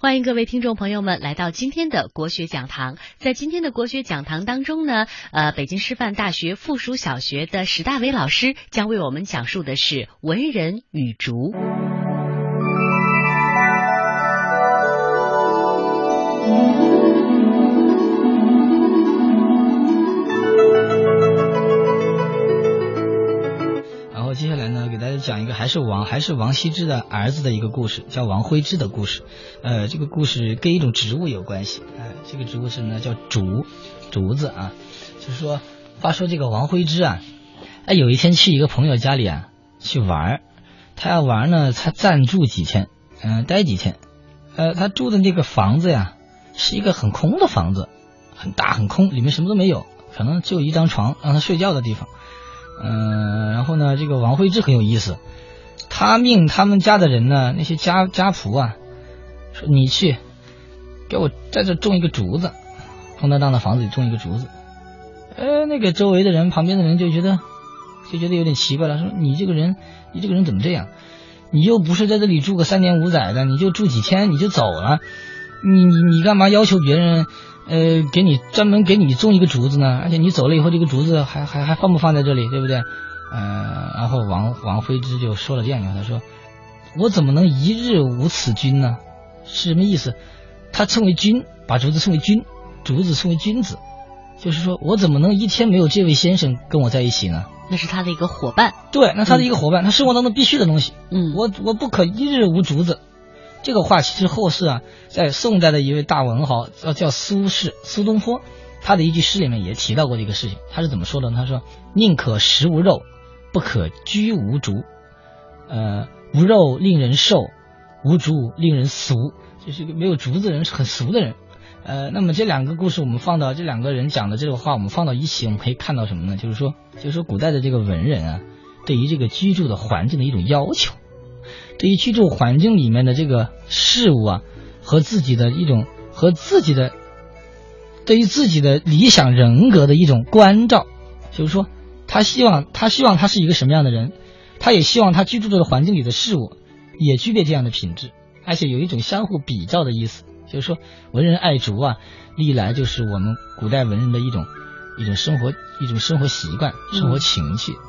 欢迎各位听众朋友们来到今天的国学讲堂。在今天的国学讲堂当中呢，呃，北京师范大学附属小学的史大伟老师将为我们讲述的是文人与竹。接下来呢，给大家讲一个还是王还是王羲之的儿子的一个故事，叫王徽之的故事。呃，这个故事跟一种植物有关系。呃，这个植物是呢叫竹，竹子啊。就是说，话说这个王徽之啊，哎，有一天去一个朋友家里啊去玩，他要玩呢，他暂住几天，嗯、待几天。呃，他住的那个房子呀，是一个很空的房子，很大很空，里面什么都没有，可能就一张床让他睡觉的地方。嗯，然后呢，这个王徽之很有意思，他命他们家的人呢，那些家家仆啊，说你去给我在这种一个竹子，空荡荡的房子里种一个竹子。呃，那个周围的人，旁边的人就觉得就觉得有点奇怪了，说你这个人，你这个人怎么这样？你又不是在这里住个三年五载的，你就住几天你就走了，你你你干嘛要求别人？呃，给你专门给你种一个竹子呢，而且你走了以后，这个竹子还还还放不放在这里，对不对？呃，然后王王徽之就说了这样一句话，他说：“我怎么能一日无此君呢？是什么意思？他称为君，把竹子称为君，竹子称为君子，就是说我怎么能一天没有这位先生跟我在一起呢？那是他的一个伙伴。对，那他的一个伙伴，他生活当中必须的东西。嗯，我我不可一日无竹子。这个话其实后世啊，在宋代的一位大文豪叫叫苏轼苏东坡，他的一句诗里面也提到过这个事情。他是怎么说的呢？他说：“宁可食无肉，不可居无竹。呃，无肉令人瘦，无竹令人俗。就是一个没有竹子的人是很俗的人。呃，那么这两个故事，我们放到这两个人讲的这个话，我们放到一起，我们可以看到什么呢？就是说，就是说，古代的这个文人啊，对于这个居住的环境的一种要求。对于居住环境里面的这个事物啊，和自己的一种和自己的对于自己的理想人格的一种关照，就是说，他希望他希望他是一个什么样的人，他也希望他居住这个环境里的事物也具备这样的品质，而且有一种相互比较的意思，就是说，文人爱竹啊，历来就是我们古代文人的一种一种生活一种生活习惯、生活情趣。嗯，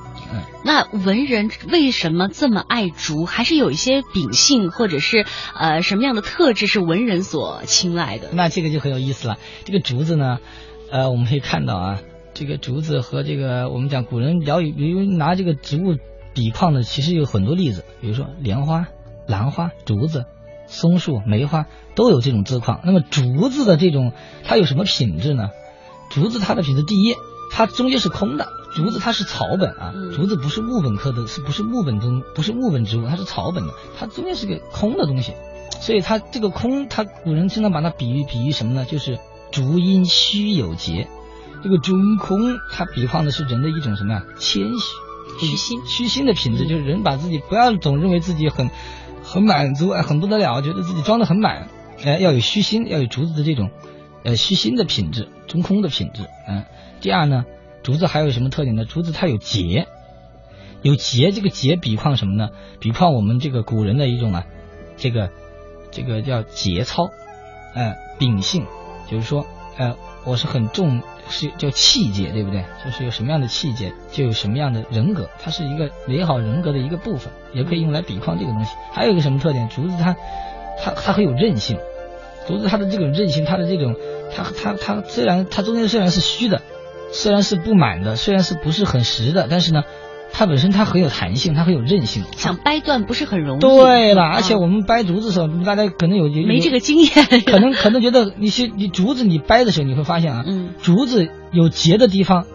那文人为什么这么爱竹？还是有一些秉性，或者是呃什么样的特质是文人所青睐的？那这个就很有意思了。这个竹子呢，呃，我们可以看到啊，这个竹子和这个我们讲古人聊，比如拿这个植物比况的，其实有很多例子，比如说莲花、兰花、竹子、松树、梅花都有这种字况。那么竹子的这种它有什么品质呢？竹子它的品质，第一，它中间是空的。竹子它是草本啊，竹子不是木本科的，是不是木本中不是木本植物，它是草本的，它中间是个空的东西，所以它这个空，它古人经常把它比喻比喻什么呢？就是竹阴虚有节，这个中空它比方的是人的一种什么呀？谦虚、虚心、虚心的品质，就是人把自己不要总认为自己很很满足，哎，很不得了，觉得自己装的很满，哎，要有虚心，要有竹子的这种呃虚心的品质，中空的品质，嗯。第二呢？竹子还有什么特点呢？竹子它有节，有节，这个节比况什么呢？比况我们这个古人的一种啊，这个这个叫节操，呃，秉性，就是说，呃，我是很重，是叫气节，对不对？就是有什么样的气节，就有什么样的人格，它是一个美好人格的一个部分，也可以用来比况这个东西。还有一个什么特点？竹子它，它它很有韧性，竹子它的这种韧性，它的这种，它它它虽然它中间虽然是虚的。虽然是不满的，虽然是不是很实的，但是呢，它本身它很有弹性，它很有韧性，想掰断不是很容易。对了，而且我们掰竹子的时候，大家可能有没这个经验，可能可能觉得你是你竹子你掰的时候，你会发现啊，嗯，竹子有节的地方，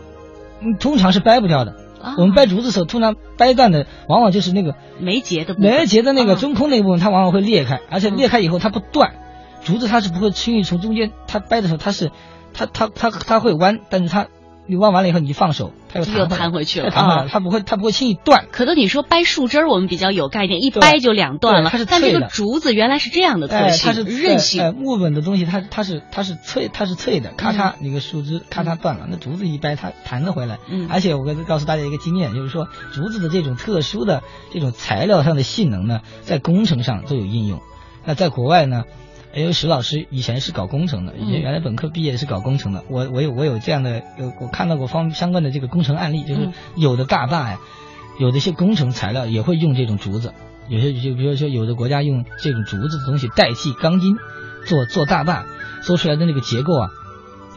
嗯，通常是掰不掉的。我们掰竹子的时候，通常掰断的往往就是那个没节的，没节的那个中空那部分，它往往会裂开，而且裂开以后它不断，竹子它是不会轻易从中间，它掰的时候它是，它它它它会弯，但是它。你弯完了以后，你一放手，它又又弹回去了，弹回来，它不会，它不会轻易断。可能你说掰树枝儿，我们比较有概念，一掰就两断了。它是但这个竹子原来是这样的特性，它是韧性。木本的东西，它它是它是脆，它是脆的，咔嚓，那个树枝咔嚓断了，那竹子一掰，它弹得回来。嗯。而且我告告诉大家一个经验，就是说竹子的这种特殊的这种材料上的性能呢，在工程上都有应用。那在国外呢，因为石老师以前是搞工程的，以前原来本科毕业是搞工程的。我我有我有这样的，有我看到过方相关的这个工程案例，就是有的大坝呀，有的一些工程材料也会用这种竹子，有些就比如说有的国家用这种竹子的东西代替钢筋做做大坝，做出来的那个结构啊，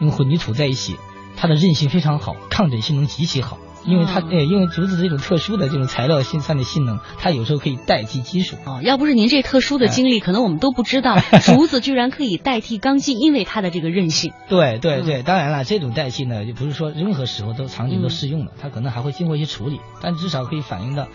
用混凝土在一起，它的韧性非常好，抗震性能极其好。因为它呃，因为竹子这种特殊的这种材料性上的性能，它有时候可以代替金属。哦，要不是您这特殊的经历，可能我们都不知道 竹子居然可以代替钢筋，因为它的这个韧性。对对对，当然了，这种代替呢，就不是说任何时候都场景都适用的，它可能还会经过一些处理，但至少可以反映到，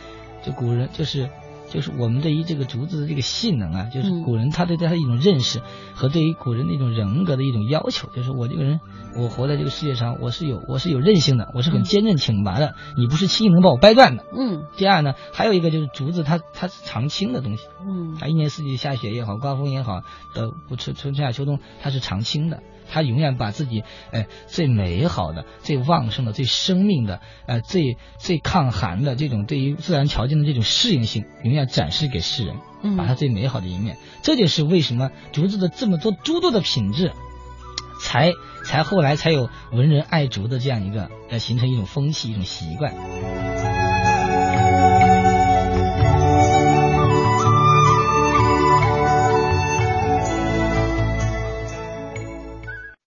就古人就是。就是我们对于这个竹子的这个性能啊，就是古人他对它的一种认识和对于古人的一种人格的一种要求，就是我这个人，我活在这个世界上，我是有我是有韧性的，我是很坚韧挺拔的，你不是轻易能把我掰断的。嗯。第二呢，还有一个就是竹子，它它是常青的东西。嗯。它一年四季下雪也好，刮风也好，的不春春夏秋冬，它是常青的。他永远把自己，哎，最美好的、最旺盛的、最生命的、呃，最最抗寒的这种对于自然条件的这种适应性，永远展示给世人，把它最美好的一面。这就是为什么竹子的这么多诸多的品质，才才后来才有文人爱竹的这样一个，呃，形成一种风气、一种习惯。